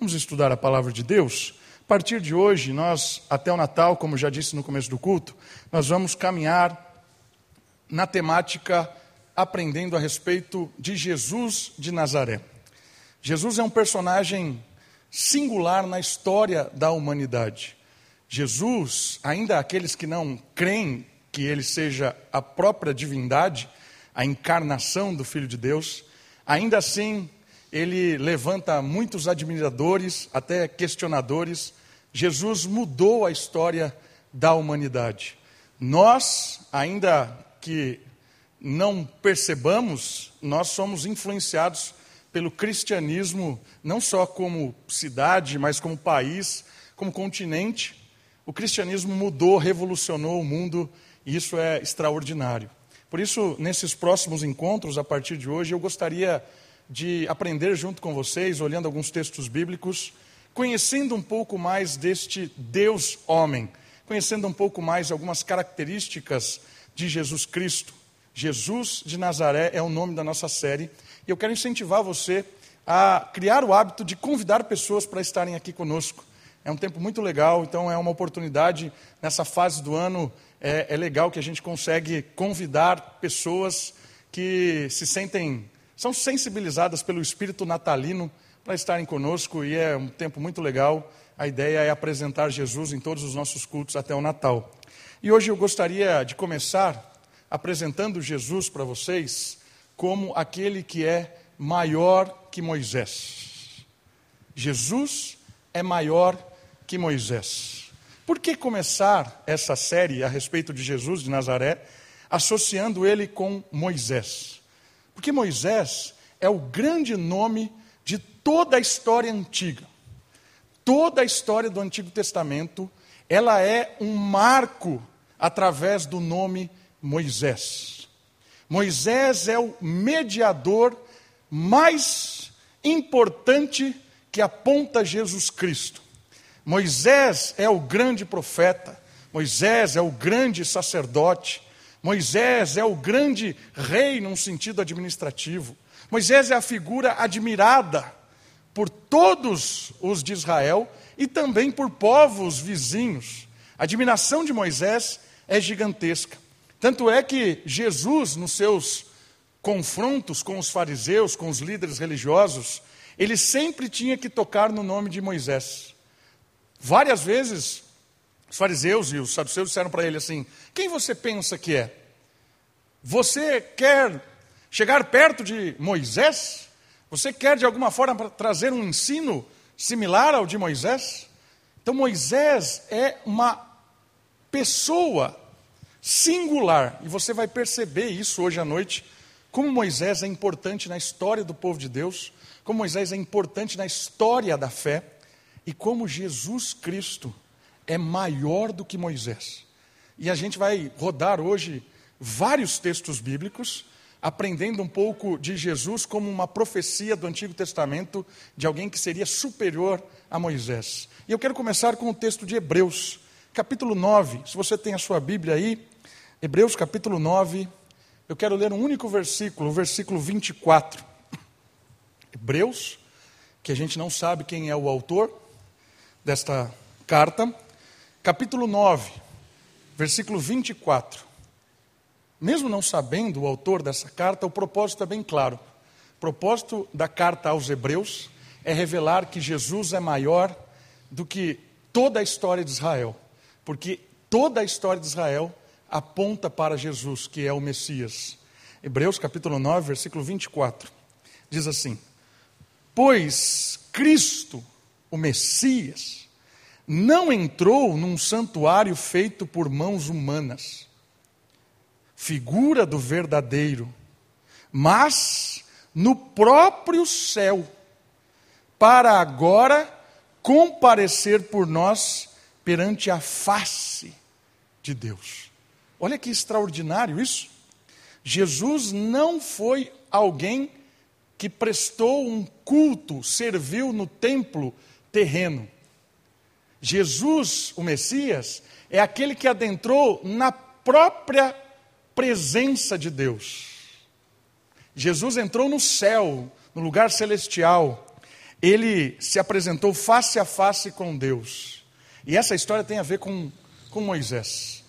Vamos estudar a palavra de Deus? A partir de hoje, nós, até o Natal, como já disse no começo do culto, nós vamos caminhar na temática aprendendo a respeito de Jesus de Nazaré. Jesus é um personagem singular na história da humanidade. Jesus, ainda aqueles que não creem que ele seja a própria divindade, a encarnação do Filho de Deus, ainda assim ele levanta muitos admiradores, até questionadores. Jesus mudou a história da humanidade. Nós, ainda que não percebamos, nós somos influenciados pelo cristianismo, não só como cidade, mas como país, como continente. O cristianismo mudou, revolucionou o mundo, e isso é extraordinário. Por isso, nesses próximos encontros, a partir de hoje, eu gostaria de aprender junto com vocês, olhando alguns textos bíblicos, conhecendo um pouco mais deste Deus homem, conhecendo um pouco mais algumas características de Jesus Cristo. Jesus de Nazaré é o nome da nossa série, e eu quero incentivar você a criar o hábito de convidar pessoas para estarem aqui conosco. É um tempo muito legal, então é uma oportunidade nessa fase do ano. É, é legal que a gente consegue convidar pessoas que se sentem são sensibilizadas pelo espírito natalino para estarem conosco e é um tempo muito legal. A ideia é apresentar Jesus em todos os nossos cultos até o Natal. E hoje eu gostaria de começar apresentando Jesus para vocês como aquele que é maior que Moisés. Jesus é maior que Moisés. Por que começar essa série a respeito de Jesus de Nazaré associando ele com Moisés? Porque Moisés é o grande nome de toda a história antiga. Toda a história do Antigo Testamento, ela é um marco através do nome Moisés. Moisés é o mediador mais importante que aponta Jesus Cristo. Moisés é o grande profeta, Moisés é o grande sacerdote, Moisés é o grande rei num sentido administrativo. Moisés é a figura admirada por todos os de Israel e também por povos vizinhos. A admiração de Moisés é gigantesca. Tanto é que Jesus, nos seus confrontos com os fariseus, com os líderes religiosos, ele sempre tinha que tocar no nome de Moisés. Várias vezes os fariseus e os saduceus disseram para ele assim: Quem você pensa que é? Você quer chegar perto de Moisés? Você quer de alguma forma trazer um ensino similar ao de Moisés? Então, Moisés é uma pessoa singular, e você vai perceber isso hoje à noite, como Moisés é importante na história do povo de Deus, como Moisés é importante na história da fé, e como Jesus Cristo é maior do que Moisés. E a gente vai rodar hoje vários textos bíblicos, aprendendo um pouco de Jesus como uma profecia do Antigo Testamento de alguém que seria superior a Moisés. E eu quero começar com o texto de Hebreus, capítulo 9. Se você tem a sua Bíblia aí, Hebreus capítulo 9, eu quero ler um único versículo, o versículo 24. Hebreus, que a gente não sabe quem é o autor desta carta, capítulo 9, versículo 24. Mesmo não sabendo o autor dessa carta, o propósito é bem claro. O propósito da carta aos Hebreus é revelar que Jesus é maior do que toda a história de Israel, porque toda a história de Israel aponta para Jesus, que é o Messias. Hebreus capítulo 9, versículo 24, diz assim: Pois Cristo, o Messias, não entrou num santuário feito por mãos humanas, figura do verdadeiro, mas no próprio céu, para agora comparecer por nós perante a face de Deus. Olha que extraordinário isso. Jesus não foi alguém que prestou um culto, serviu no templo terreno. Jesus, o Messias, é aquele que adentrou na própria presença de Deus. Jesus entrou no céu, no lugar celestial. ele se apresentou face a face com Deus. E essa história tem a ver com, com Moisés.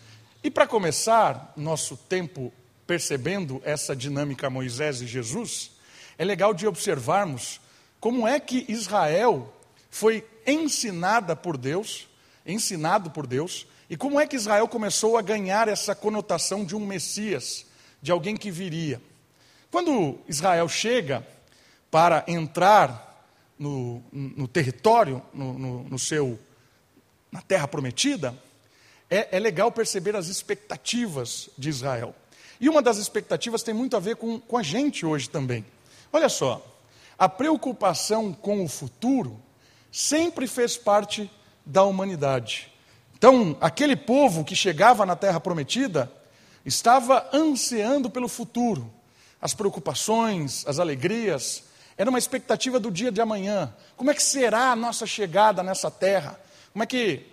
E para começar nosso tempo percebendo essa dinâmica Moisés e Jesus, é legal de observarmos como é que Israel foi ensinada por Deus, ensinado por Deus, e como é que Israel começou a ganhar essa conotação de um Messias, de alguém que viria. Quando Israel chega para entrar no, no território, no, no, no, seu, na terra prometida, é, é legal perceber as expectativas de Israel. E uma das expectativas tem muito a ver com, com a gente hoje também. Olha só, a preocupação com o futuro sempre fez parte da humanidade. Então, aquele povo que chegava na terra prometida estava ansiando pelo futuro. As preocupações, as alegrias, era uma expectativa do dia de amanhã. Como é que será a nossa chegada nessa terra? Como é que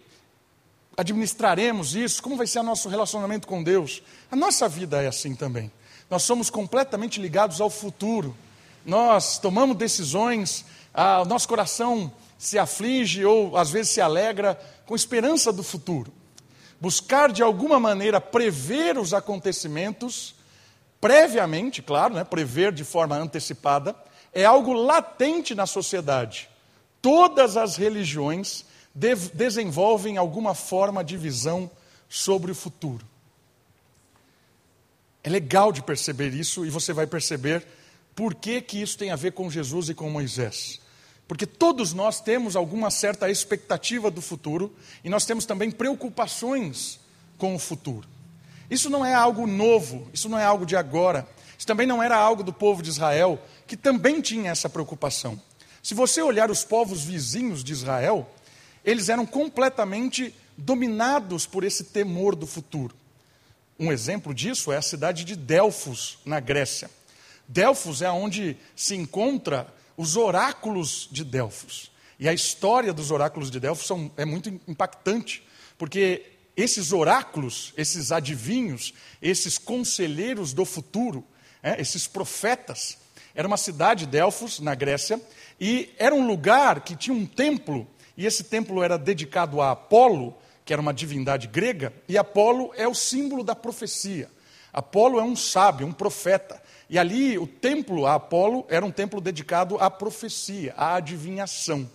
administraremos isso? Como vai ser o nosso relacionamento com Deus? A nossa vida é assim também. Nós somos completamente ligados ao futuro. Nós tomamos decisões, ah, o nosso coração se aflige ou às vezes se alegra com esperança do futuro. Buscar de alguma maneira prever os acontecimentos, previamente, claro, né, prever de forma antecipada, é algo latente na sociedade. Todas as religiões de desenvolvem alguma forma de visão sobre o futuro. É legal de perceber isso e você vai perceber por que, que isso tem a ver com Jesus e com Moisés. Porque todos nós temos alguma certa expectativa do futuro e nós temos também preocupações com o futuro. Isso não é algo novo, isso não é algo de agora. Isso também não era algo do povo de Israel, que também tinha essa preocupação. Se você olhar os povos vizinhos de Israel, eles eram completamente dominados por esse temor do futuro. Um exemplo disso é a cidade de Delfos, na Grécia. Delfos é onde se encontra os oráculos de Delfos. E a história dos oráculos de Delfos são, é muito impactante, porque esses oráculos, esses adivinhos, esses conselheiros do futuro, é, esses profetas. Era uma cidade, Delfos, na Grécia, e era um lugar que tinha um templo, e esse templo era dedicado a Apolo, que era uma divindade grega, e Apolo é o símbolo da profecia. Apolo é um sábio, um profeta. E ali o templo a Apolo era um templo dedicado à profecia, à adivinhação.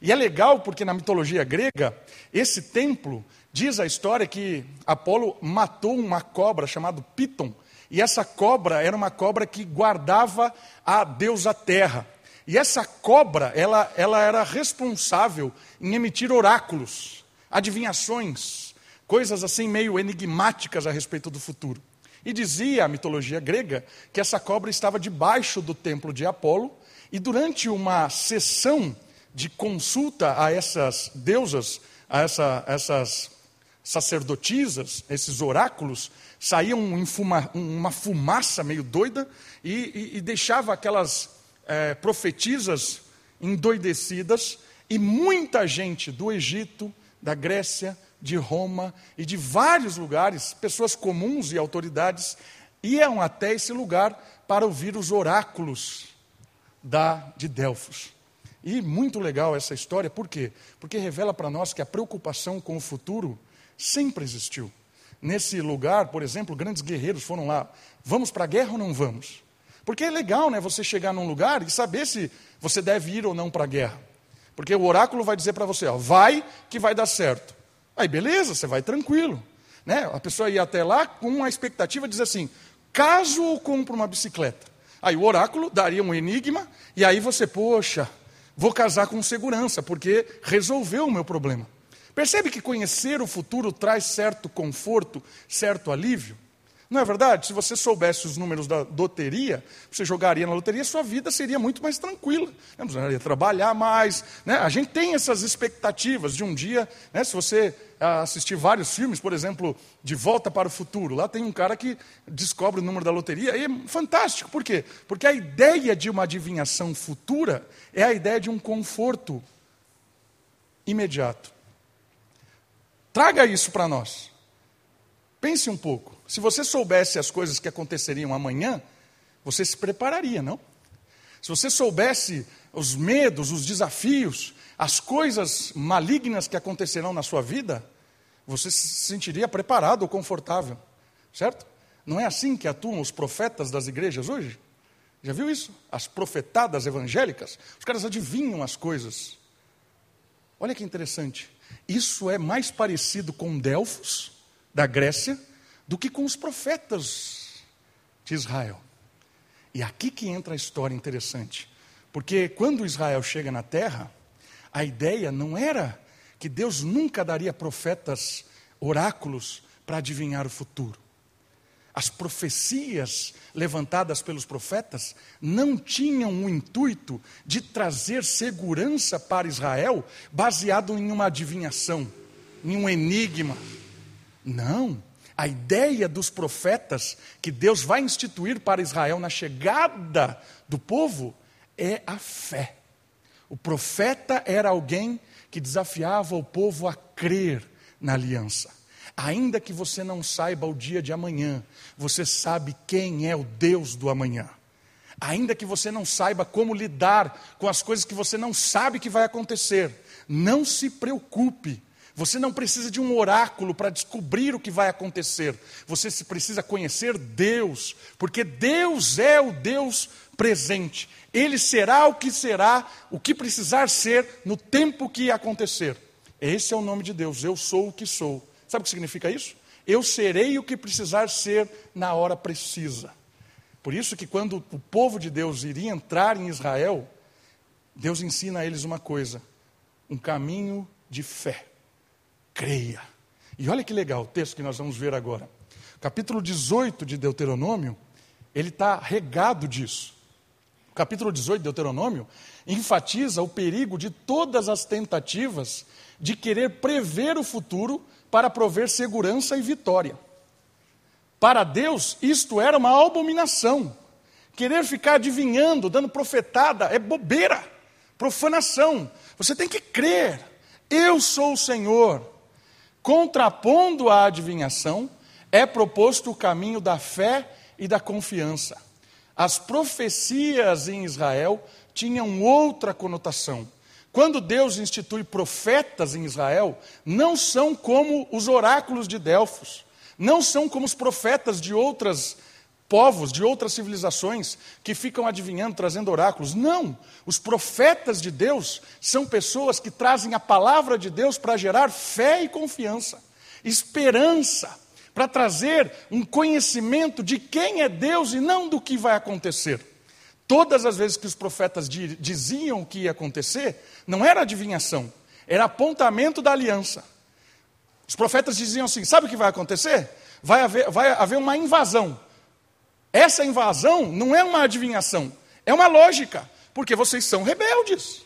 E é legal porque na mitologia grega, esse templo diz a história que Apolo matou uma cobra chamada Piton, e essa cobra era uma cobra que guardava a deusa terra. E essa cobra, ela, ela era responsável em emitir oráculos, adivinhações, coisas assim meio enigmáticas a respeito do futuro. E dizia a mitologia grega que essa cobra estava debaixo do templo de Apolo, e durante uma sessão de consulta a essas deusas, a essa, essas sacerdotisas, esses oráculos, saía um uma fumaça meio doida e, e, e deixava aquelas é, profetisas endoidecidas, e muita gente do Egito, da Grécia, de Roma e de vários lugares, pessoas comuns e autoridades, iam até esse lugar para ouvir os oráculos da, de Delfos. E muito legal essa história, por quê? Porque revela para nós que a preocupação com o futuro sempre existiu. Nesse lugar, por exemplo, grandes guerreiros foram lá. Vamos para a guerra ou não vamos? Porque é legal, né, você chegar num lugar e saber se você deve ir ou não para a guerra. Porque o oráculo vai dizer para você, ó, vai que vai dar certo. Aí beleza, você vai tranquilo. Né? A pessoa ia até lá com uma expectativa de dizer assim, caso eu compre uma bicicleta. Aí o oráculo daria um enigma, e aí você, poxa, vou casar com segurança, porque resolveu o meu problema. Percebe que conhecer o futuro traz certo conforto, certo alívio? Não é verdade? Se você soubesse os números da loteria, você jogaria na loteria, sua vida seria muito mais tranquila. Não precisaria trabalhar mais. Né? A gente tem essas expectativas de um dia, né? se você ah, assistir vários filmes, por exemplo, De Volta para o Futuro, lá tem um cara que descobre o número da loteria, e é fantástico. Por quê? Porque a ideia de uma adivinhação futura é a ideia de um conforto imediato. Traga isso para nós. Pense um pouco. Se você soubesse as coisas que aconteceriam amanhã, você se prepararia, não? Se você soubesse os medos, os desafios, as coisas malignas que acontecerão na sua vida, você se sentiria preparado ou confortável, certo? Não é assim que atuam os profetas das igrejas hoje? Já viu isso? As profetadas evangélicas, os caras adivinham as coisas. Olha que interessante. Isso é mais parecido com Delfos, da Grécia, do que com os profetas de Israel. E aqui que entra a história interessante. Porque quando Israel chega na terra, a ideia não era que Deus nunca daria profetas, oráculos, para adivinhar o futuro. As profecias levantadas pelos profetas não tinham o intuito de trazer segurança para Israel baseado em uma adivinhação, em um enigma. Não. A ideia dos profetas que Deus vai instituir para Israel na chegada do povo é a fé. O profeta era alguém que desafiava o povo a crer na aliança. Ainda que você não saiba o dia de amanhã, você sabe quem é o Deus do amanhã. Ainda que você não saiba como lidar com as coisas que você não sabe que vai acontecer, não se preocupe. Você não precisa de um oráculo para descobrir o que vai acontecer. Você precisa conhecer Deus, porque Deus é o Deus presente. Ele será o que será, o que precisar ser no tempo que acontecer. Esse é o nome de Deus. Eu sou o que sou. Sabe o que significa isso? Eu serei o que precisar ser na hora precisa. Por isso que quando o povo de Deus iria entrar em Israel, Deus ensina a eles uma coisa: um caminho de fé. Creia. E olha que legal o texto que nós vamos ver agora. Capítulo 18 de Deuteronômio, ele está regado disso. Capítulo 18 de Deuteronômio enfatiza o perigo de todas as tentativas de querer prever o futuro para prover segurança e vitória. Para Deus, isto era uma abominação. Querer ficar adivinhando, dando profetada, é bobeira, profanação. Você tem que crer. Eu sou o Senhor. Contrapondo a adivinhação, é proposto o caminho da fé e da confiança. As profecias em Israel tinham outra conotação. Quando Deus institui profetas em Israel, não são como os oráculos de Delfos, não são como os profetas de outras povos, de outras civilizações, que ficam adivinhando, trazendo oráculos. Não! Os profetas de Deus são pessoas que trazem a palavra de Deus para gerar fé e confiança, esperança, para trazer um conhecimento de quem é Deus e não do que vai acontecer. Todas as vezes que os profetas diziam o que ia acontecer, não era adivinhação, era apontamento da aliança. Os profetas diziam assim: sabe o que vai acontecer? Vai haver, vai haver uma invasão. Essa invasão não é uma adivinhação, é uma lógica, porque vocês são rebeldes.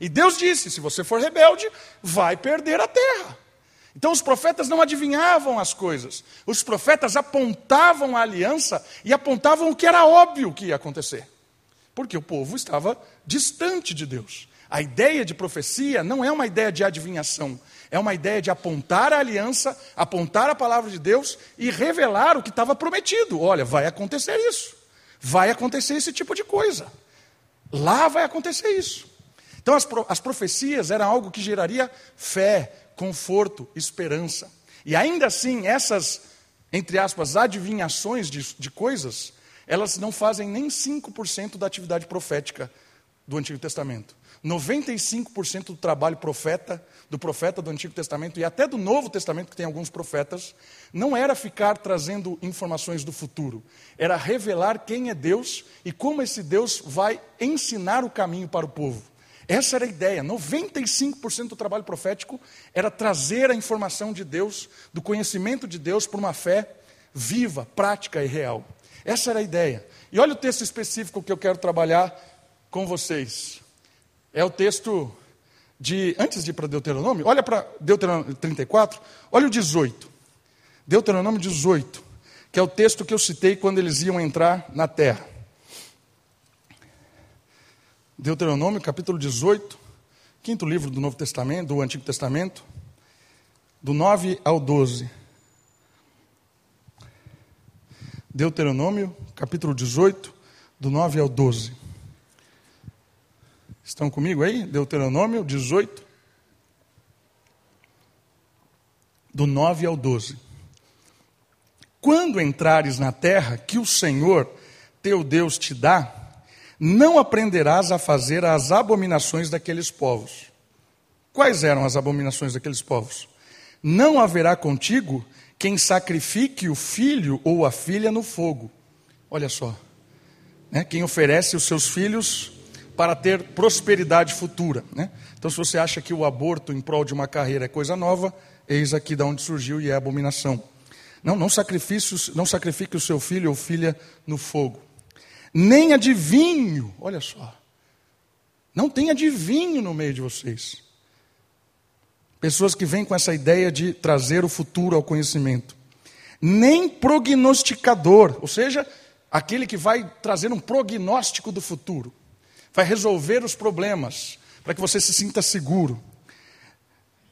E Deus disse: se você for rebelde, vai perder a terra. Então os profetas não adivinhavam as coisas, os profetas apontavam a aliança e apontavam o que era óbvio que ia acontecer porque o povo estava distante de Deus. A ideia de profecia não é uma ideia de adivinhação, é uma ideia de apontar a aliança, apontar a palavra de Deus e revelar o que estava prometido. Olha, vai acontecer isso, vai acontecer esse tipo de coisa, lá vai acontecer isso. Então, as, as profecias eram algo que geraria fé, conforto, esperança. E ainda assim, essas, entre aspas, adivinhações de, de coisas, elas não fazem nem 5% da atividade profética do Antigo Testamento. 95% do trabalho profeta, do profeta do Antigo Testamento e até do Novo Testamento, que tem alguns profetas, não era ficar trazendo informações do futuro, era revelar quem é Deus e como esse Deus vai ensinar o caminho para o povo. Essa era a ideia. 95% do trabalho profético era trazer a informação de Deus, do conhecimento de Deus, por uma fé viva, prática e real. Essa era a ideia. E olha o texto específico que eu quero trabalhar com vocês. É o texto de. Antes de ir para Deuteronômio, olha para Deuteronômio 34, olha o 18. Deuteronômio 18, que é o texto que eu citei quando eles iam entrar na terra. Deuteronômio, capítulo 18, quinto livro do Novo Testamento, do Antigo Testamento, do 9 ao 12. Deuteronômio, capítulo 18, do 9 ao 12. Estão comigo aí? Deuteronômio 18, do 9 ao 12. Quando entrares na terra que o Senhor teu Deus te dá, não aprenderás a fazer as abominações daqueles povos. Quais eram as abominações daqueles povos? Não haverá contigo quem sacrifique o filho ou a filha no fogo. Olha só. Né? Quem oferece os seus filhos para ter prosperidade futura. Né? Então, se você acha que o aborto em prol de uma carreira é coisa nova, eis aqui de onde surgiu e é abominação. Não, não, não sacrifique o seu filho ou filha no fogo. Nem adivinho, olha só. Não tem adivinho no meio de vocês. Pessoas que vêm com essa ideia de trazer o futuro ao conhecimento. Nem prognosticador, ou seja, aquele que vai trazer um prognóstico do futuro, vai resolver os problemas, para que você se sinta seguro.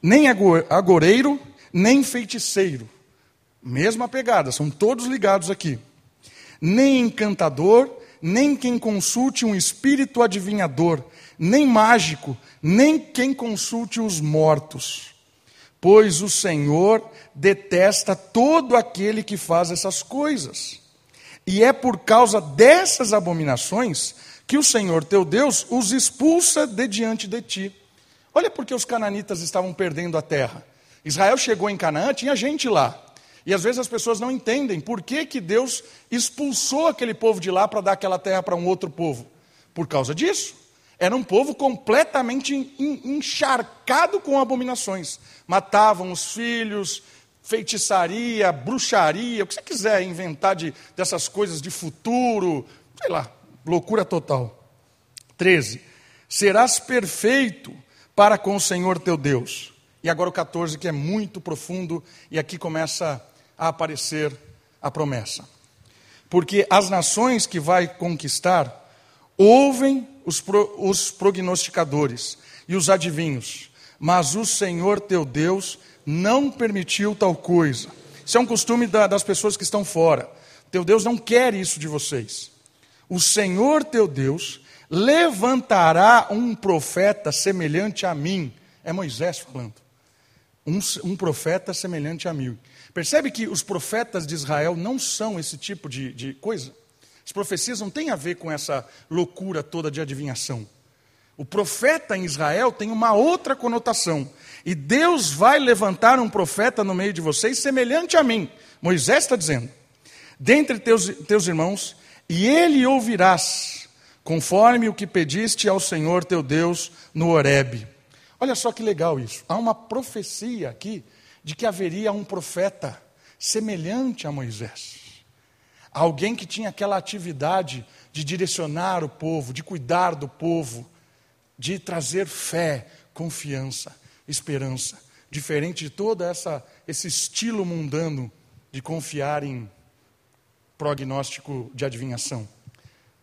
Nem agoreiro, nem feiticeiro. Mesma pegada, são todos ligados aqui. Nem encantador, nem quem consulte um espírito adivinhador, nem mágico, nem quem consulte os mortos. Pois o Senhor detesta todo aquele que faz essas coisas. E é por causa dessas abominações que o Senhor teu Deus os expulsa de diante de ti. Olha porque os cananitas estavam perdendo a terra. Israel chegou em Canaã, tinha gente lá. E às vezes as pessoas não entendem por que, que Deus expulsou aquele povo de lá para dar aquela terra para um outro povo. Por causa disso. Era um povo completamente encharcado com abominações. Matavam os filhos, feitiçaria, bruxaria, o que você quiser inventar de, dessas coisas de futuro, sei lá, loucura total. 13. Serás perfeito para com o Senhor teu Deus. E agora o 14, que é muito profundo, e aqui começa a aparecer a promessa. Porque as nações que vai conquistar ouvem os, pro, os prognosticadores e os adivinhos, mas o Senhor teu Deus não permitiu tal coisa. Isso é um costume da, das pessoas que estão fora. Teu Deus não quer isso de vocês. O Senhor teu Deus levantará um profeta semelhante a mim. É Moisés falando. Um, um profeta semelhante a mim. Percebe que os profetas de Israel não são esse tipo de, de coisa? As profecias não têm a ver com essa loucura toda de adivinhação. O profeta em Israel tem uma outra conotação. E Deus vai levantar um profeta no meio de vocês semelhante a mim. Moisés está dizendo: dentre teus, teus irmãos, e ele ouvirás, conforme o que pediste ao Senhor teu Deus no Horebe. Olha só que legal isso. Há uma profecia aqui de que haveria um profeta semelhante a Moisés. Alguém que tinha aquela atividade de direcionar o povo, de cuidar do povo, de trazer fé, confiança, esperança, diferente de todo essa, esse estilo mundano de confiar em prognóstico de adivinhação.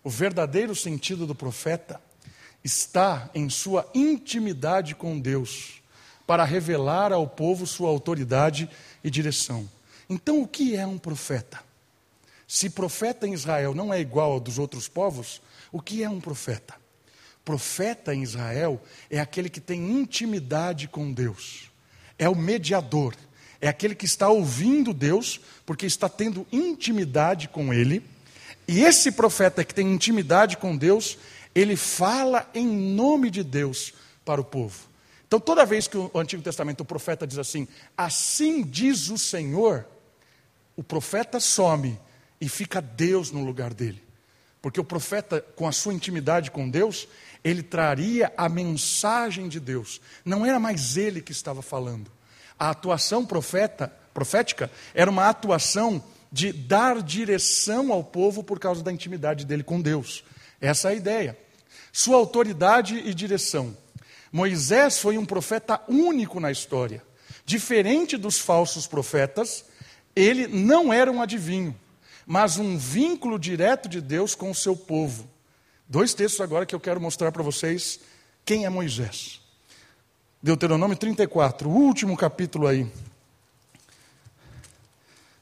O verdadeiro sentido do profeta está em sua intimidade com Deus para revelar ao povo sua autoridade e direção. Então, o que é um profeta? Se profeta em Israel não é igual ao dos outros povos, o que é um profeta? Profeta em Israel é aquele que tem intimidade com Deus, é o mediador, é aquele que está ouvindo Deus, porque está tendo intimidade com Ele. E esse profeta que tem intimidade com Deus, ele fala em nome de Deus para o povo. Então, toda vez que o Antigo Testamento, o profeta diz assim, assim diz o Senhor, o profeta some e fica Deus no lugar dele. Porque o profeta, com a sua intimidade com Deus, ele traria a mensagem de Deus. Não era mais ele que estava falando. A atuação profeta, profética era uma atuação de dar direção ao povo por causa da intimidade dele com Deus. Essa é a ideia. Sua autoridade e direção. Moisés foi um profeta único na história. Diferente dos falsos profetas, ele não era um adivinho, mas um vínculo direto de Deus com o seu povo. Dois textos agora que eu quero mostrar para vocês quem é Moisés. Deuteronômio 34, o último capítulo aí.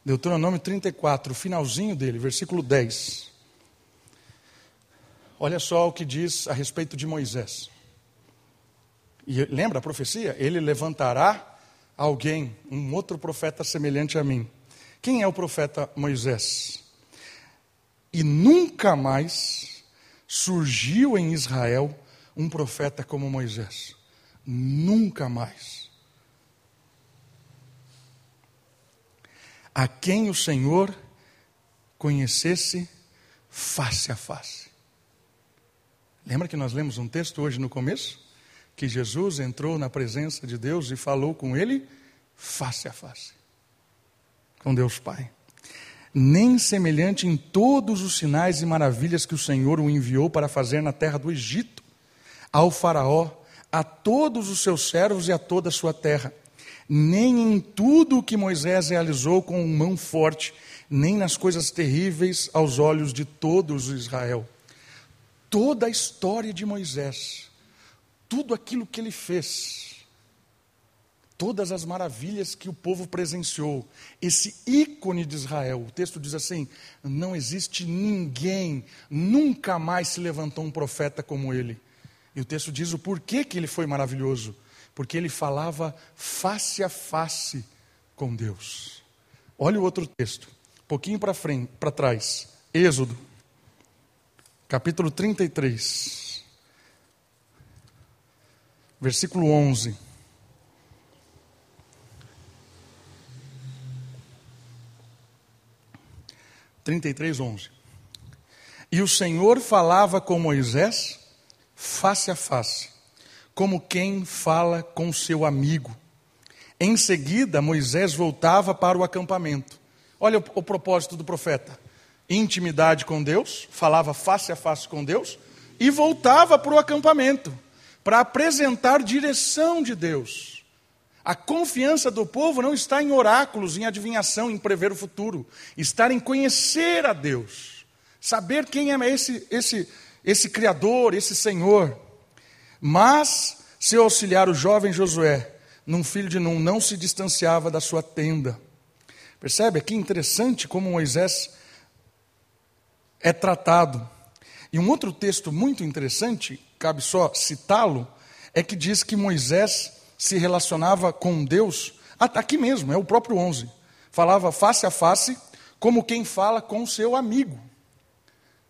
Deuteronômio 34, o finalzinho dele, versículo 10. Olha só o que diz a respeito de Moisés. E lembra a profecia? Ele levantará alguém, um outro profeta semelhante a mim. Quem é o profeta Moisés? E nunca mais surgiu em Israel um profeta como Moisés. Nunca mais. A quem o Senhor conhecesse face a face. Lembra que nós lemos um texto hoje no começo? Que Jesus entrou na presença de Deus e falou com ele face a face. Com Deus Pai. Nem semelhante em todos os sinais e maravilhas que o Senhor o enviou para fazer na terra do Egito, ao Faraó, a todos os seus servos e a toda a sua terra. Nem em tudo o que Moisés realizou com mão forte, nem nas coisas terríveis aos olhos de todos Israel toda a história de Moisés, tudo aquilo que ele fez, todas as maravilhas que o povo presenciou, esse ícone de Israel, o texto diz assim: não existe ninguém, nunca mais se levantou um profeta como ele. E o texto diz o porquê que ele foi maravilhoso, porque ele falava face a face com Deus. Olha o outro texto, um pouquinho para frente, para trás, Êxodo capítulo 33, versículo 11. Trinta e três, onze. E o Senhor falava com Moisés face a face, como quem fala com seu amigo. Em seguida, Moisés voltava para o acampamento. Olha o, o propósito do profeta intimidade com Deus, falava face a face com Deus, e voltava para o acampamento para apresentar direção de Deus. A confiança do povo não está em oráculos, em adivinhação, em prever o futuro, está em conhecer a Deus, saber quem é esse, esse, esse Criador, esse Senhor. Mas seu auxiliar, o jovem Josué, num filho de Num, não se distanciava da sua tenda. Percebe aqui interessante como Moisés é tratado. E um outro texto muito interessante, cabe só citá-lo, é que diz que Moisés se relacionava com Deus, aqui mesmo, é o próprio 11. Falava face a face, como quem fala com seu amigo.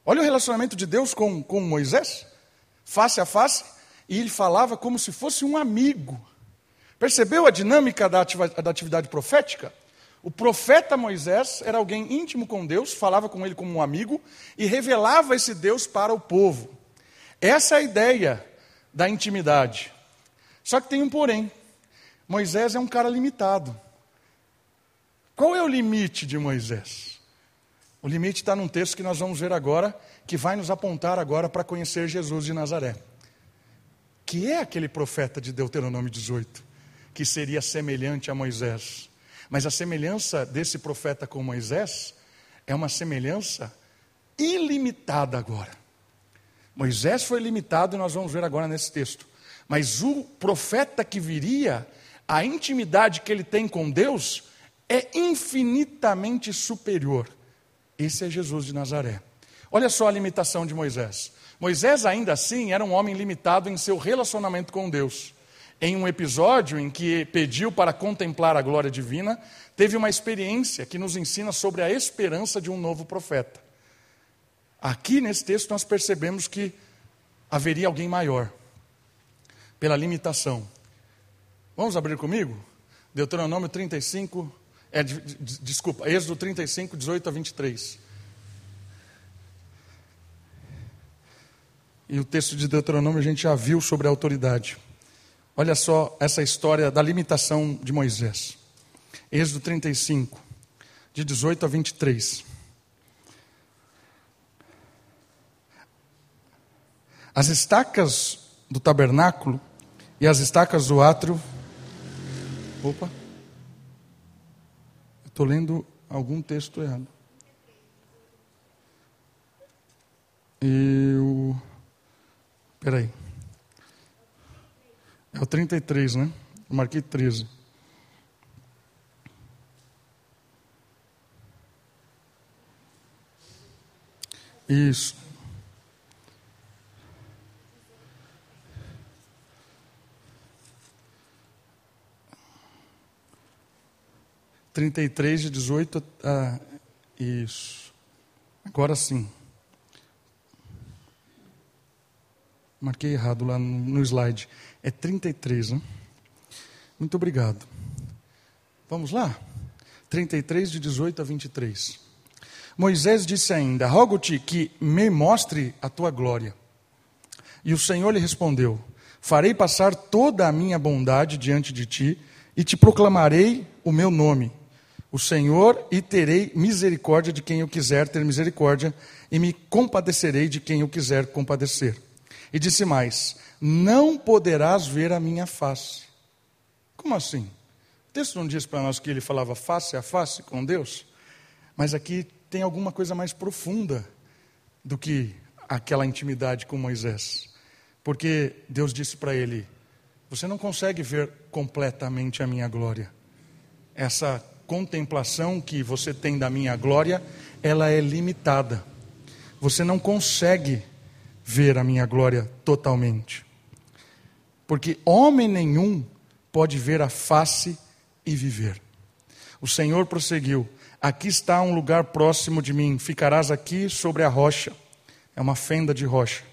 Olha o relacionamento de Deus com, com Moisés, face a face, e ele falava como se fosse um amigo. Percebeu a dinâmica da atividade, da atividade profética? O profeta Moisés era alguém íntimo com Deus, falava com ele como um amigo e revelava esse Deus para o povo. Essa é a ideia da intimidade. Só que tem um porém. Moisés é um cara limitado. Qual é o limite de Moisés? O limite está num texto que nós vamos ver agora, que vai nos apontar agora para conhecer Jesus de Nazaré. Que é aquele profeta de Deuteronômio 18, que seria semelhante a Moisés. Mas a semelhança desse profeta com Moisés é uma semelhança ilimitada agora. Moisés foi limitado e nós vamos ver agora nesse texto. Mas o profeta que viria, a intimidade que ele tem com Deus é infinitamente superior. Esse é Jesus de Nazaré. Olha só a limitação de Moisés. Moisés, ainda assim, era um homem limitado em seu relacionamento com Deus em um episódio em que pediu para contemplar a glória divina, teve uma experiência que nos ensina sobre a esperança de um novo profeta. Aqui nesse texto nós percebemos que haveria alguém maior, pela limitação. Vamos abrir comigo? Deuteronômio 35, é, desculpa, Êxodo 35, 18 a 23. E o texto de Deuteronômio a gente já viu sobre a autoridade. Olha só essa história da limitação de Moisés. Êxodo 35, de 18 a 23. As estacas do tabernáculo e as estacas do átrio. Opa! Estou lendo algum texto errado. Eu. Peraí. É o 33, né? Eu marquei 13. Isso. 33 de 18 a. Isso. Agora sim. Marquei errado lá no slide. É 33, né? Muito obrigado. Vamos lá? 33, de 18 a 23. Moisés disse ainda: Rogo-te que me mostre a tua glória. E o Senhor lhe respondeu: Farei passar toda a minha bondade diante de ti e te proclamarei o meu nome, o Senhor, e terei misericórdia de quem eu quiser ter misericórdia, e me compadecerei de quem eu quiser compadecer. E disse mais: Não poderás ver a minha face. Como assim? O texto não diz para nós que ele falava face a face com Deus? Mas aqui tem alguma coisa mais profunda do que aquela intimidade com Moisés. Porque Deus disse para ele: Você não consegue ver completamente a minha glória. Essa contemplação que você tem da minha glória, ela é limitada. Você não consegue ver a minha glória totalmente. Porque homem nenhum pode ver a face e viver. O Senhor prosseguiu: Aqui está um lugar próximo de mim, ficarás aqui sobre a rocha. É uma fenda de rocha.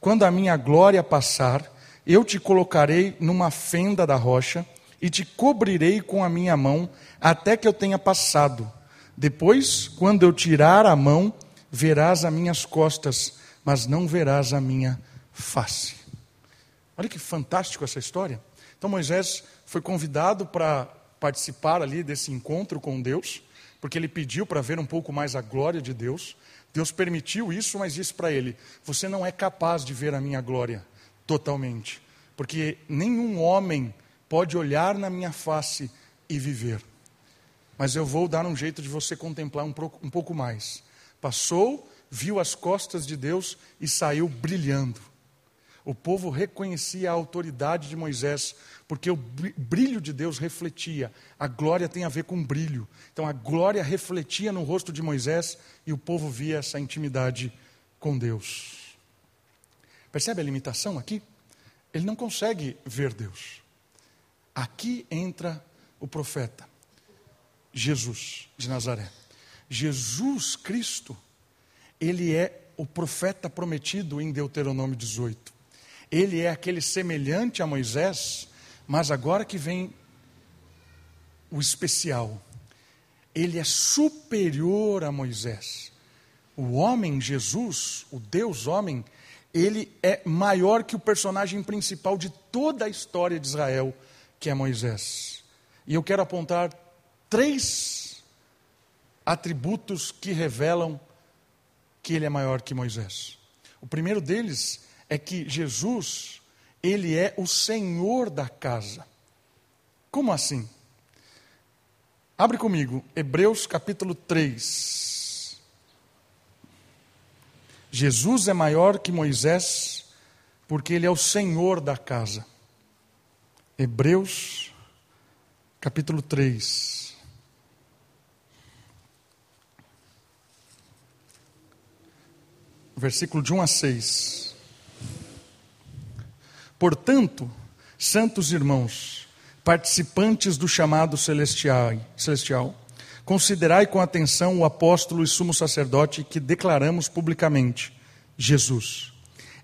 Quando a minha glória passar, eu te colocarei numa fenda da rocha e te cobrirei com a minha mão até que eu tenha passado. Depois, quando eu tirar a mão, verás as minhas costas, mas não verás a minha face. Olha que fantástico essa história. Então Moisés foi convidado para participar ali desse encontro com Deus, porque ele pediu para ver um pouco mais a glória de Deus. Deus permitiu isso, mas disse para ele: Você não é capaz de ver a minha glória totalmente, porque nenhum homem pode olhar na minha face e viver. Mas eu vou dar um jeito de você contemplar um pouco, um pouco mais. Passou, viu as costas de Deus e saiu brilhando. O povo reconhecia a autoridade de Moisés, porque o brilho de Deus refletia. A glória tem a ver com brilho. Então a glória refletia no rosto de Moisés e o povo via essa intimidade com Deus. Percebe a limitação aqui? Ele não consegue ver Deus. Aqui entra o profeta, Jesus de Nazaré. Jesus Cristo, ele é o profeta prometido em Deuteronômio 18 ele é aquele semelhante a Moisés, mas agora que vem o especial. Ele é superior a Moisés. O homem, Jesus, o Deus homem, ele é maior que o personagem principal de toda a história de Israel, que é Moisés. E eu quero apontar três atributos que revelam que ele é maior que Moisés. O primeiro deles é que Jesus, ele é o Senhor da casa. Como assim? Abre comigo, Hebreus capítulo 3. Jesus é maior que Moisés, porque ele é o Senhor da casa. Hebreus capítulo 3. Versículo de 1 a 6. Portanto, santos irmãos, participantes do chamado celestial, celestial, considerai com atenção o apóstolo e sumo sacerdote que declaramos publicamente, Jesus.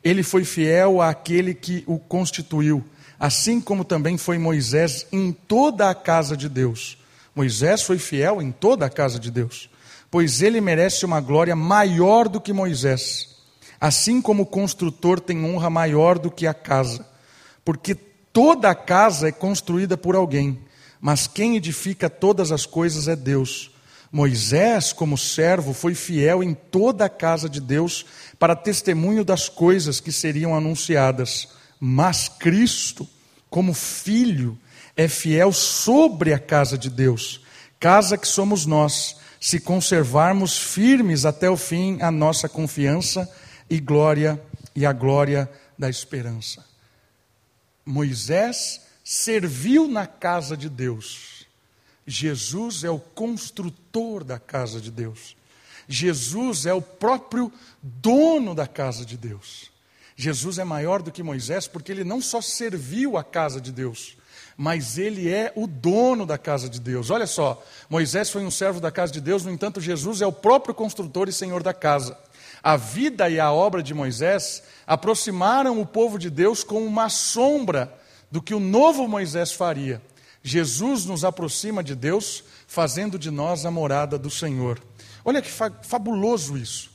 Ele foi fiel àquele que o constituiu, assim como também foi Moisés em toda a casa de Deus. Moisés foi fiel em toda a casa de Deus, pois ele merece uma glória maior do que Moisés Assim como o construtor tem honra maior do que a casa, porque toda a casa é construída por alguém, mas quem edifica todas as coisas é Deus. Moisés, como servo, foi fiel em toda a casa de Deus para testemunho das coisas que seriam anunciadas. Mas Cristo, como filho, é fiel sobre a casa de Deus, casa que somos nós, se conservarmos firmes até o fim a nossa confiança e glória e a glória da esperança. Moisés serviu na casa de Deus. Jesus é o construtor da casa de Deus. Jesus é o próprio dono da casa de Deus. Jesus é maior do que Moisés porque ele não só serviu a casa de Deus, mas ele é o dono da casa de Deus. Olha só, Moisés foi um servo da casa de Deus, no entanto, Jesus é o próprio construtor e senhor da casa. A vida e a obra de Moisés aproximaram o povo de Deus com uma sombra do que o novo Moisés faria. Jesus nos aproxima de Deus, fazendo de nós a morada do Senhor. Olha que fabuloso isso.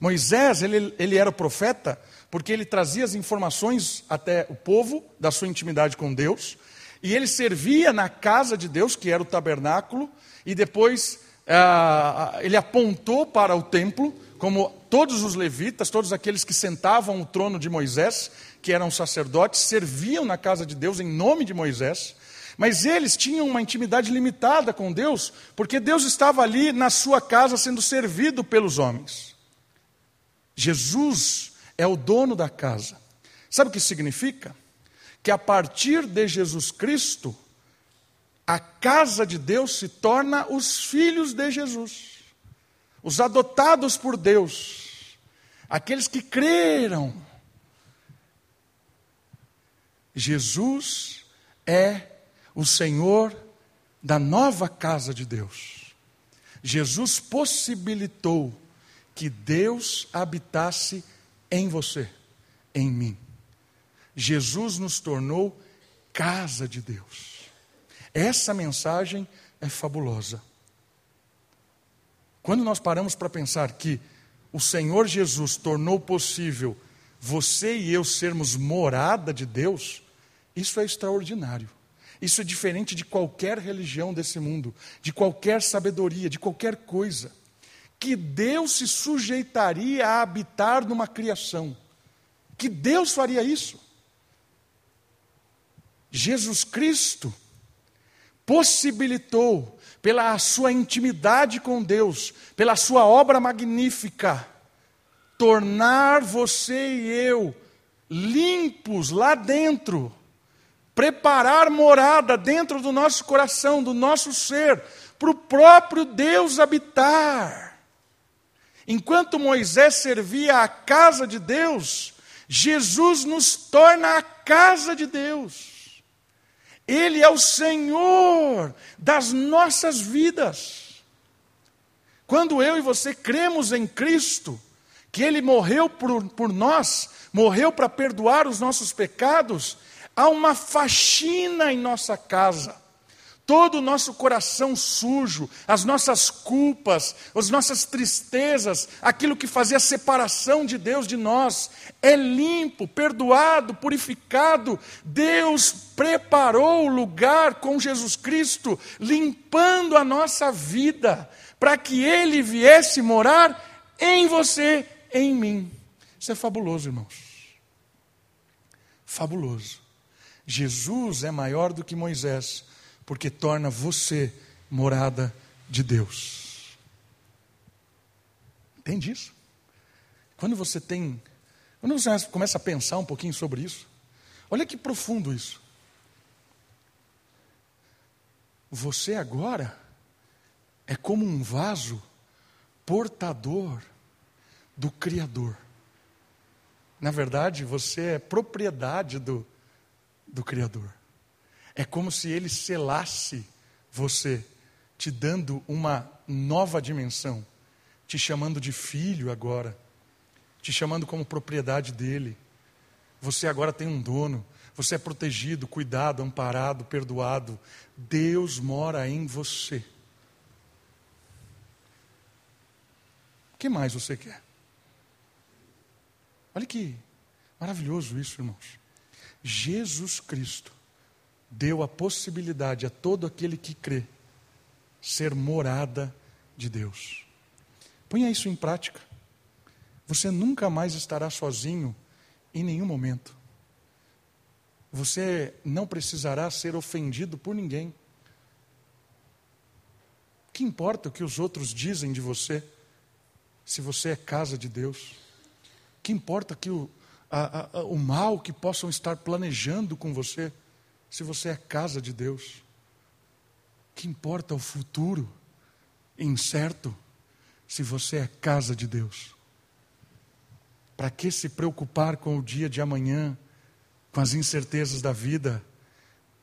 Moisés, ele, ele era o profeta porque ele trazia as informações até o povo da sua intimidade com Deus, e ele servia na casa de Deus, que era o tabernáculo, e depois ah, ele apontou para o templo, como todos os levitas, todos aqueles que sentavam o trono de Moisés, que eram sacerdotes, serviam na casa de Deus em nome de Moisés, mas eles tinham uma intimidade limitada com Deus, porque Deus estava ali na sua casa sendo servido pelos homens. Jesus é o dono da casa. Sabe o que significa? Que a partir de Jesus Cristo, a casa de Deus se torna os filhos de Jesus, os adotados por Deus, aqueles que creram. Jesus é o Senhor da nova casa de Deus. Jesus possibilitou que Deus habitasse em você, em mim. Jesus nos tornou casa de Deus. Essa mensagem é fabulosa. Quando nós paramos para pensar que o Senhor Jesus tornou possível você e eu sermos morada de Deus, isso é extraordinário. Isso é diferente de qualquer religião desse mundo, de qualquer sabedoria, de qualquer coisa. Que Deus se sujeitaria a habitar numa criação. Que Deus faria isso. Jesus Cristo possibilitou, pela sua intimidade com Deus, pela sua obra magnífica, tornar você e eu limpos lá dentro preparar morada dentro do nosso coração, do nosso ser, para o próprio Deus habitar. Enquanto Moisés servia a casa de Deus, Jesus nos torna a casa de Deus. Ele é o Senhor das nossas vidas. Quando eu e você cremos em Cristo, que Ele morreu por, por nós, morreu para perdoar os nossos pecados, Há uma faxina em nossa casa. Todo o nosso coração sujo, as nossas culpas, as nossas tristezas, aquilo que fazia a separação de Deus de nós, é limpo, perdoado, purificado. Deus preparou o lugar com Jesus Cristo, limpando a nossa vida, para que Ele viesse morar em você, em mim. Isso é fabuloso, irmãos. Fabuloso. Jesus é maior do que Moisés, porque torna você morada de Deus. Entende isso? Quando você tem. Quando você começa a pensar um pouquinho sobre isso, olha que profundo isso. Você agora é como um vaso portador do Criador. Na verdade, você é propriedade do, do Criador. É como se ele selasse você, te dando uma nova dimensão, te chamando de filho agora, te chamando como propriedade dele. Você agora tem um dono, você é protegido, cuidado, amparado, perdoado. Deus mora em você. O que mais você quer? Olha que maravilhoso isso, irmãos. Jesus Cristo deu a possibilidade a todo aquele que crê ser morada de Deus. Ponha isso em prática. Você nunca mais estará sozinho em nenhum momento. Você não precisará ser ofendido por ninguém. Que importa o que os outros dizem de você, se você é casa de Deus? Que importa que o, a, a, o mal que possam estar planejando com você, se você é casa de Deus. Que importa o futuro incerto, se você é casa de Deus? Para que se preocupar com o dia de amanhã, com as incertezas da vida,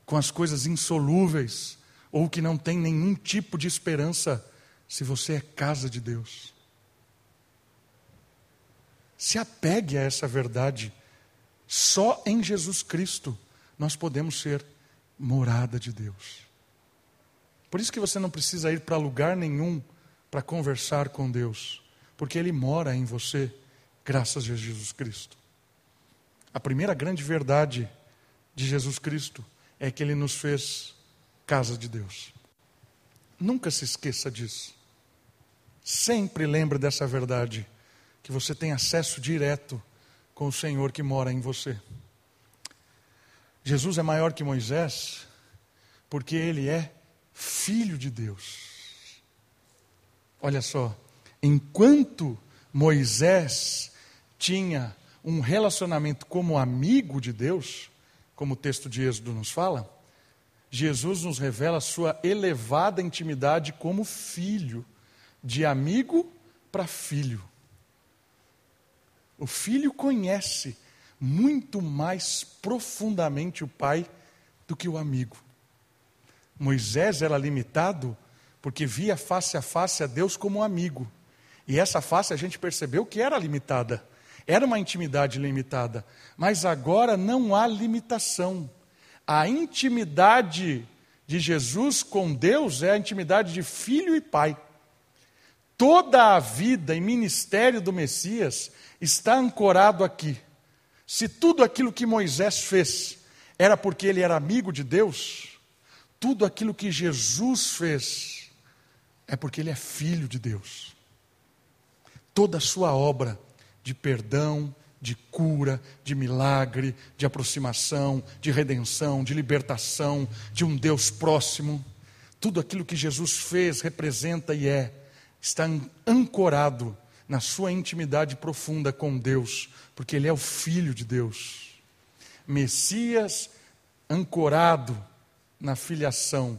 com as coisas insolúveis ou que não tem nenhum tipo de esperança se você é casa de Deus. Se apegue a essa verdade. Só em Jesus Cristo nós podemos ser morada de Deus. Por isso que você não precisa ir para lugar nenhum para conversar com Deus, porque Ele mora em você, graças a Jesus Cristo. A primeira grande verdade de Jesus Cristo é que Ele nos fez casa de Deus. Nunca se esqueça disso. Sempre lembre dessa verdade, que você tem acesso direto com o Senhor que mora em você. Jesus é maior que Moisés, porque ele é filho de Deus. Olha só, enquanto Moisés tinha um relacionamento como amigo de Deus, como o texto de Êxodo nos fala, Jesus nos revela a sua elevada intimidade como filho, de amigo para filho. O filho conhece muito mais profundamente o pai do que o amigo. Moisés era limitado porque via face a face a Deus como amigo. E essa face a gente percebeu que era limitada. Era uma intimidade limitada. Mas agora não há limitação. A intimidade de Jesus com Deus é a intimidade de filho e pai. Toda a vida e ministério do Messias está ancorado aqui. Se tudo aquilo que Moisés fez era porque ele era amigo de Deus, tudo aquilo que Jesus fez é porque ele é filho de Deus. Toda a sua obra de perdão, de cura, de milagre, de aproximação, de redenção, de libertação, de um Deus próximo, tudo aquilo que Jesus fez, representa e é, está ancorado na sua intimidade profunda com Deus, porque Ele é o Filho de Deus. Messias ancorado na filiação.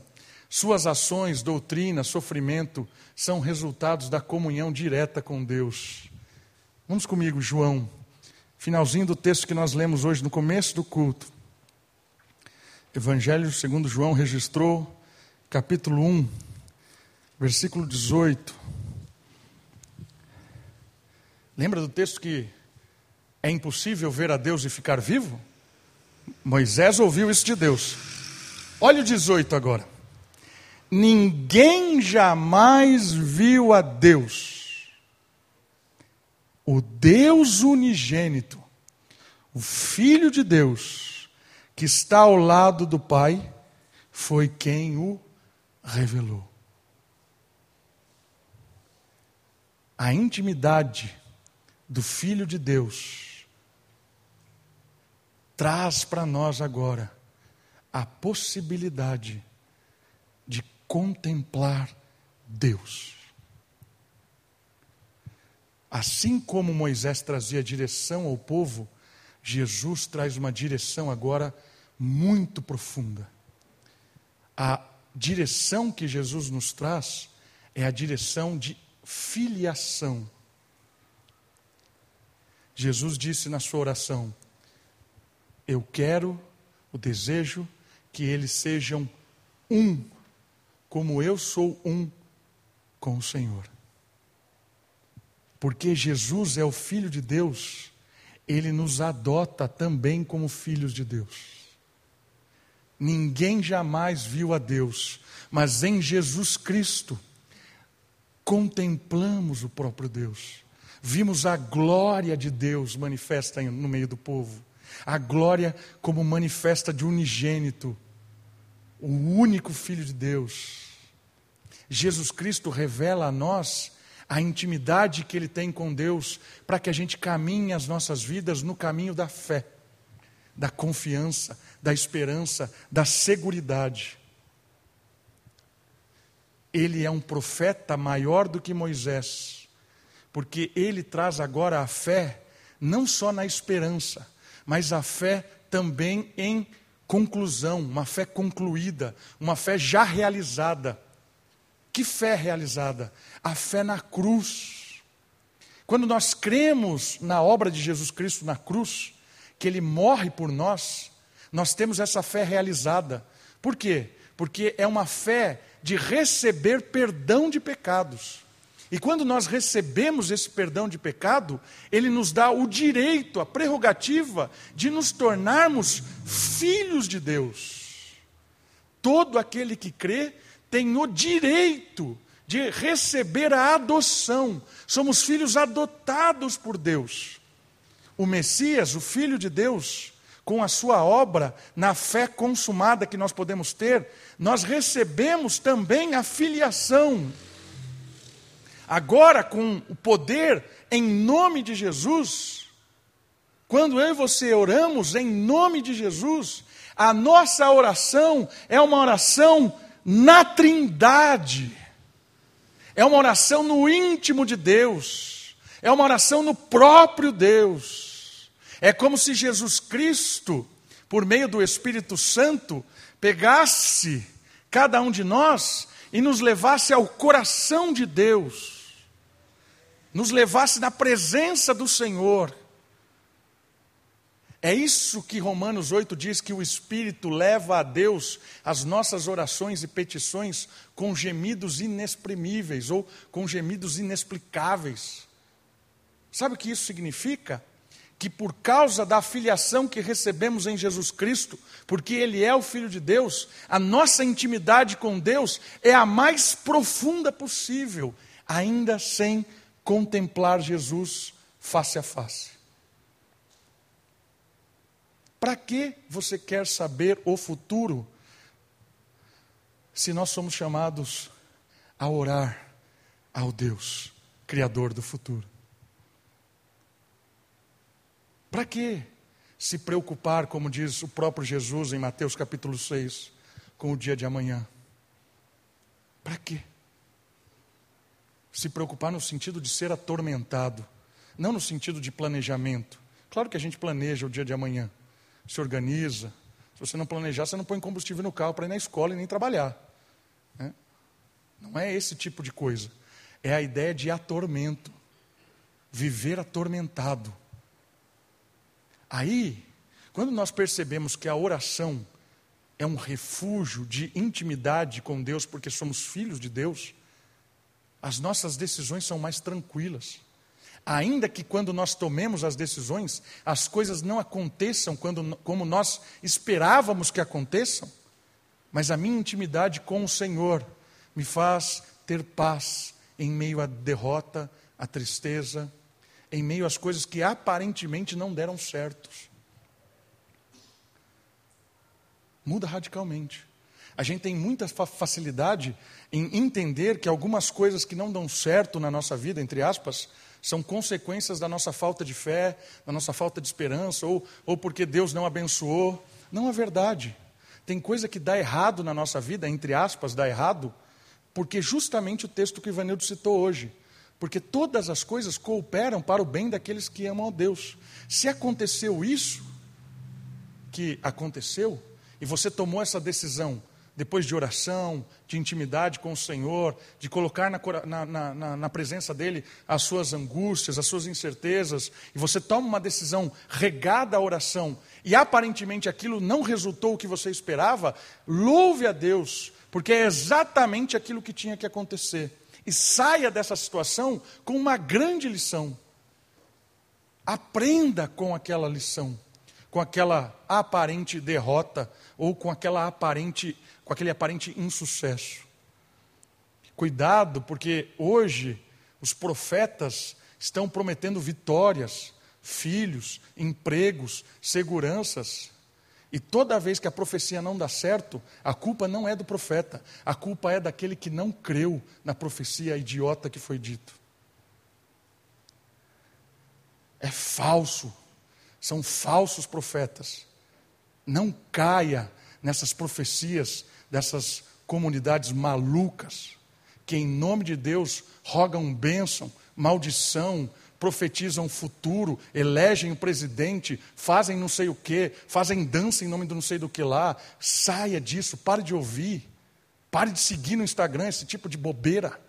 Suas ações, doutrina, sofrimento são resultados da comunhão direta com Deus. Vamos comigo, João, finalzinho do texto que nós lemos hoje no começo do culto. Evangelho segundo João registrou, capítulo 1, versículo 18. Lembra do texto que é impossível ver a Deus e ficar vivo? Moisés ouviu isso de Deus. Olha o 18 agora. Ninguém jamais viu a Deus. O Deus unigênito, o Filho de Deus, que está ao lado do Pai, foi quem o revelou. A intimidade do Filho de Deus, traz para nós agora a possibilidade de contemplar Deus. Assim como Moisés trazia direção ao povo, Jesus traz uma direção agora muito profunda. A direção que Jesus nos traz é a direção de filiação. Jesus disse na sua oração: Eu quero, o desejo, que eles sejam um, como eu sou um com o Senhor. Porque Jesus é o Filho de Deus, ele nos adota também como filhos de Deus. Ninguém jamais viu a Deus, mas em Jesus Cristo contemplamos o próprio Deus vimos a glória de Deus manifesta no meio do povo. A glória como manifesta de unigênito, o único Filho de Deus. Jesus Cristo revela a nós a intimidade que Ele tem com Deus, para que a gente caminhe as nossas vidas no caminho da fé, da confiança, da esperança, da seguridade. Ele é um profeta maior do que Moisés porque ele traz agora a fé, não só na esperança, mas a fé também em conclusão, uma fé concluída, uma fé já realizada. Que fé realizada? A fé na cruz. Quando nós cremos na obra de Jesus Cristo na cruz, que ele morre por nós, nós temos essa fé realizada, Por quê? Porque é uma fé de receber perdão de pecados. E quando nós recebemos esse perdão de pecado, ele nos dá o direito, a prerrogativa de nos tornarmos filhos de Deus. Todo aquele que crê tem o direito de receber a adoção. Somos filhos adotados por Deus. O Messias, o Filho de Deus, com a sua obra, na fé consumada que nós podemos ter, nós recebemos também a filiação. Agora, com o poder em nome de Jesus, quando eu e você oramos em nome de Jesus, a nossa oração é uma oração na Trindade, é uma oração no íntimo de Deus, é uma oração no próprio Deus. É como se Jesus Cristo, por meio do Espírito Santo, pegasse cada um de nós e nos levasse ao coração de Deus nos levasse na presença do Senhor. É isso que Romanos 8 diz que o Espírito leva a Deus as nossas orações e petições com gemidos inexprimíveis ou com gemidos inexplicáveis. Sabe o que isso significa? Que por causa da filiação que recebemos em Jesus Cristo, porque Ele é o Filho de Deus, a nossa intimidade com Deus é a mais profunda possível, ainda sem contemplar Jesus face a face. Para que você quer saber o futuro se nós somos chamados a orar ao Deus, Criador do futuro? Para que se preocupar, como diz o próprio Jesus em Mateus capítulo 6, com o dia de amanhã? Para quê? Se preocupar no sentido de ser atormentado, não no sentido de planejamento. Claro que a gente planeja o dia de amanhã, se organiza. Se você não planejar, você não põe combustível no carro para ir na escola e nem trabalhar. Né? Não é esse tipo de coisa. É a ideia de atormento. Viver atormentado. Aí, quando nós percebemos que a oração é um refúgio de intimidade com Deus, porque somos filhos de Deus, as nossas decisões são mais tranquilas. Ainda que quando nós tomemos as decisões, as coisas não aconteçam quando, como nós esperávamos que aconteçam, mas a minha intimidade com o Senhor me faz ter paz em meio à derrota, à tristeza, em meio às coisas que aparentemente não deram certos. Muda radicalmente. A gente tem muita facilidade em entender que algumas coisas que não dão certo na nossa vida, entre aspas, são consequências da nossa falta de fé, da nossa falta de esperança, ou, ou porque Deus não abençoou. Não é verdade. Tem coisa que dá errado na nossa vida, entre aspas, dá errado, porque justamente o texto que o Ivanildo citou hoje. Porque todas as coisas cooperam para o bem daqueles que amam a Deus. Se aconteceu isso, que aconteceu, e você tomou essa decisão depois de oração, de intimidade com o Senhor, de colocar na, na, na, na, presença dEle as suas angústias, as suas incertezas, e você toma uma decisão regada à oração, e aparentemente aquilo não resultou o que você esperava, louve a Deus, porque é exatamente aquilo que tinha que acontecer. E saia dessa situação com uma grande lição. Aprenda com aquela lição, com aquela aparente derrota, ou com aquela aparente com aquele aparente insucesso. Cuidado, porque hoje os profetas estão prometendo vitórias, filhos, empregos, seguranças. E toda vez que a profecia não dá certo, a culpa não é do profeta, a culpa é daquele que não creu na profecia idiota que foi dito. É falso, são falsos profetas. Não caia nessas profecias dessas comunidades malucas, que em nome de Deus rogam bênção, maldição, profetizam o futuro, elegem o presidente, fazem não sei o que, fazem dança em nome do não sei do que lá. Saia disso, pare de ouvir, pare de seguir no Instagram esse tipo de bobeira,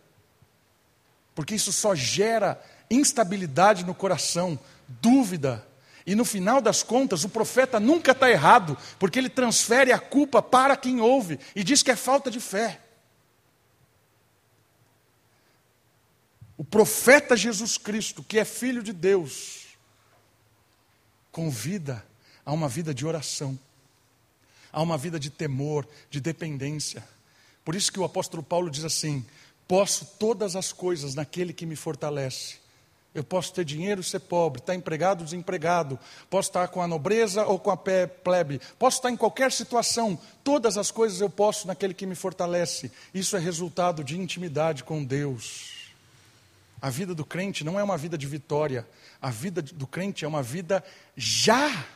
porque isso só gera instabilidade no coração, dúvida. E no final das contas, o profeta nunca está errado, porque ele transfere a culpa para quem ouve e diz que é falta de fé. O profeta Jesus Cristo, que é filho de Deus, convida a uma vida de oração, a uma vida de temor, de dependência. Por isso que o apóstolo Paulo diz assim: Posso todas as coisas naquele que me fortalece. Eu posso ter dinheiro e ser pobre, estar empregado ou desempregado, posso estar com a nobreza ou com a plebe, posso estar em qualquer situação, todas as coisas eu posso naquele que me fortalece. Isso é resultado de intimidade com Deus. A vida do crente não é uma vida de vitória, a vida do crente é uma vida já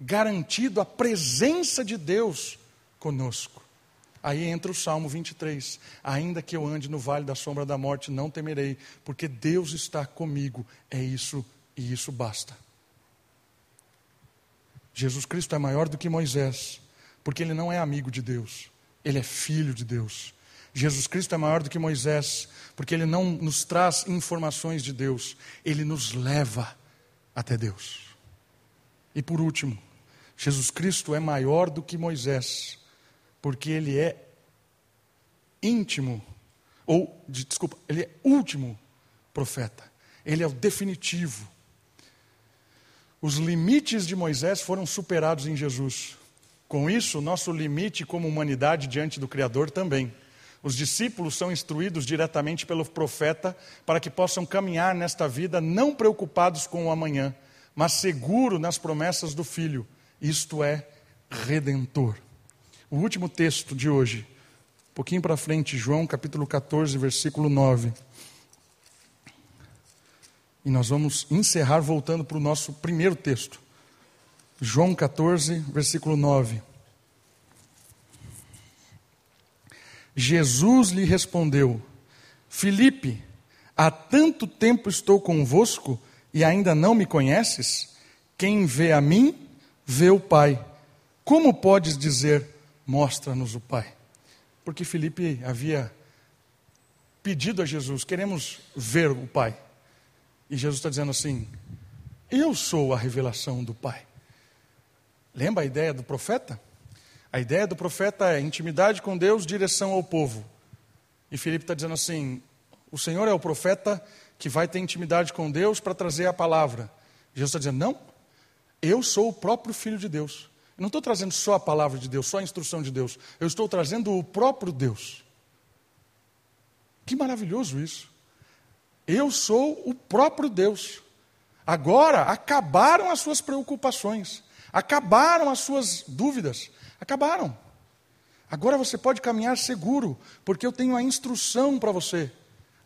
garantido a presença de Deus conosco. Aí entra o Salmo 23. Ainda que eu ande no vale da sombra da morte, não temerei, porque Deus está comigo. É isso e isso basta. Jesus Cristo é maior do que Moisés, porque ele não é amigo de Deus, ele é filho de Deus. Jesus Cristo é maior do que Moisés, porque ele não nos traz informações de Deus, ele nos leva até Deus. E por último, Jesus Cristo é maior do que Moisés, porque ele é íntimo, ou, desculpa, ele é último profeta. Ele é o definitivo. Os limites de Moisés foram superados em Jesus. Com isso, nosso limite como humanidade diante do Criador também. Os discípulos são instruídos diretamente pelo profeta para que possam caminhar nesta vida não preocupados com o amanhã, mas seguro nas promessas do Filho, isto é, redentor. O último texto de hoje, um pouquinho para frente, João capítulo 14, versículo 9. E nós vamos encerrar voltando para o nosso primeiro texto. João 14, versículo 9. Jesus lhe respondeu: Filipe, há tanto tempo estou convosco e ainda não me conheces? Quem vê a mim, vê o Pai. Como podes dizer, mostra-nos o Pai. Porque Felipe havia pedido a Jesus: queremos ver o Pai. E Jesus está dizendo assim: Eu sou a revelação do Pai. Lembra a ideia do profeta? A ideia do profeta é intimidade com Deus, direção ao povo. E Felipe está dizendo assim: o Senhor é o profeta que vai ter intimidade com Deus para trazer a palavra. Jesus está dizendo: não, eu sou o próprio Filho de Deus não estou trazendo só a palavra de Deus, só a instrução de Deus. Eu estou trazendo o próprio Deus. Que maravilhoso isso. Eu sou o próprio Deus. Agora acabaram as suas preocupações, acabaram as suas dúvidas, acabaram. Agora você pode caminhar seguro, porque eu tenho a instrução para você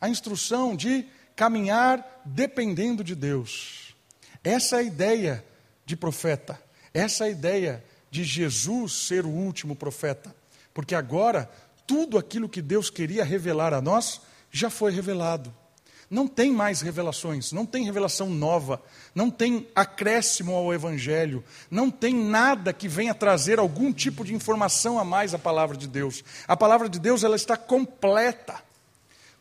a instrução de caminhar dependendo de Deus. Essa é a ideia de profeta. Essa é ideia de Jesus ser o último profeta, porque agora tudo aquilo que Deus queria revelar a nós já foi revelado. Não tem mais revelações, não tem revelação nova, não tem acréscimo ao Evangelho, não tem nada que venha trazer algum tipo de informação a mais à palavra de Deus. A palavra de Deus ela está completa.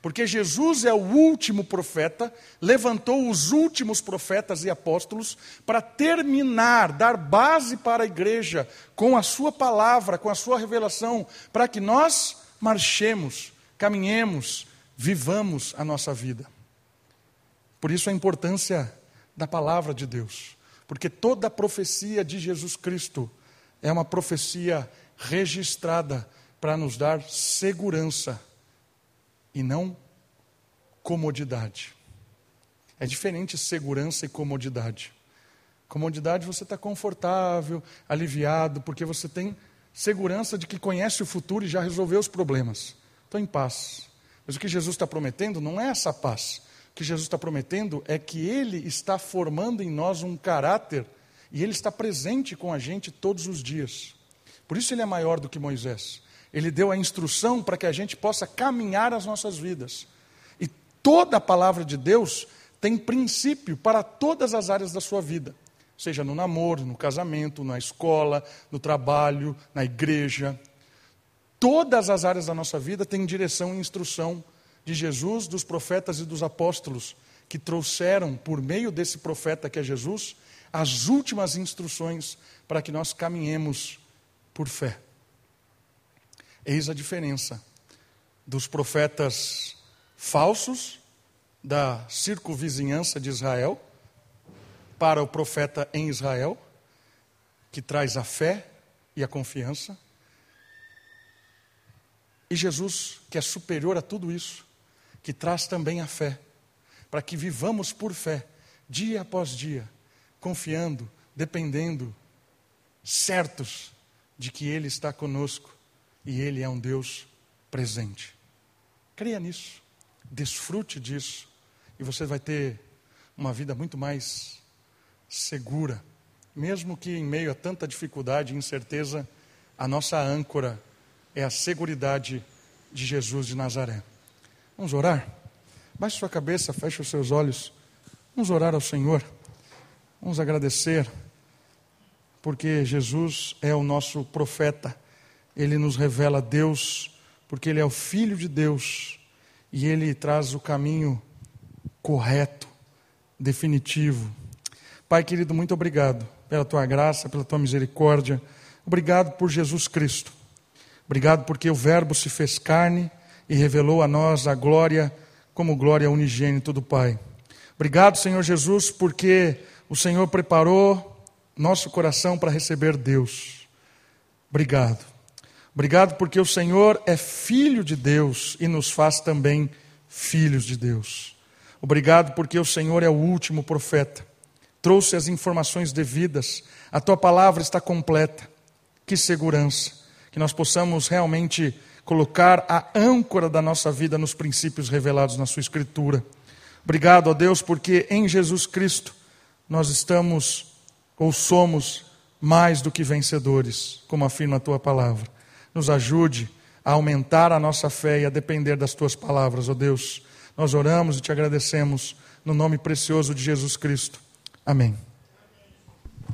Porque Jesus é o último profeta, levantou os últimos profetas e apóstolos para terminar, dar base para a igreja com a sua palavra, com a sua revelação, para que nós marchemos, caminhemos, vivamos a nossa vida. Por isso a importância da palavra de Deus, porque toda a profecia de Jesus Cristo é uma profecia registrada para nos dar segurança e não comodidade. É diferente segurança e comodidade. Comodidade você está confortável, aliviado, porque você tem segurança de que conhece o futuro e já resolveu os problemas. Estou em paz. Mas o que Jesus está prometendo não é essa paz. O que Jesus está prometendo é que Ele está formando em nós um caráter e Ele está presente com a gente todos os dias. Por isso Ele é maior do que Moisés. Ele deu a instrução para que a gente possa caminhar as nossas vidas. E toda a palavra de Deus tem princípio para todas as áreas da sua vida, seja no namoro, no casamento, na escola, no trabalho, na igreja. Todas as áreas da nossa vida têm direção e instrução de Jesus, dos profetas e dos apóstolos, que trouxeram, por meio desse profeta que é Jesus, as últimas instruções para que nós caminhemos por fé. Eis a diferença dos profetas falsos da circunvizinhança de Israel para o profeta em Israel, que traz a fé e a confiança. E Jesus, que é superior a tudo isso, que traz também a fé, para que vivamos por fé, dia após dia, confiando, dependendo, certos de que Ele está conosco e Ele é um Deus presente. Creia nisso, desfrute disso, e você vai ter uma vida muito mais segura, mesmo que em meio a tanta dificuldade e incerteza, a nossa âncora é a seguridade de Jesus de Nazaré. Vamos orar? Baixe sua cabeça, feche os seus olhos. Vamos orar ao Senhor. Vamos agradecer, porque Jesus é o nosso profeta. Ele nos revela Deus, porque Ele é o Filho de Deus e Ele traz o caminho correto, definitivo. Pai querido, muito obrigado pela tua graça, pela tua misericórdia. Obrigado por Jesus Cristo. Obrigado porque o Verbo se fez carne e revelou a nós a glória como glória unigênito do Pai. Obrigado, Senhor Jesus, porque o Senhor preparou nosso coração para receber Deus. Obrigado. Obrigado porque o Senhor é filho de Deus e nos faz também filhos de Deus. Obrigado porque o Senhor é o último profeta. Trouxe as informações devidas. A tua palavra está completa. Que segurança que nós possamos realmente colocar a âncora da nossa vida nos princípios revelados na Sua Escritura. Obrigado, ó Deus, porque em Jesus Cristo nós estamos ou somos mais do que vencedores, como afirma a Tua palavra. Nos ajude a aumentar a nossa fé e a depender das Tuas palavras, ó Deus. Nós oramos e te agradecemos no nome precioso de Jesus Cristo. Amém.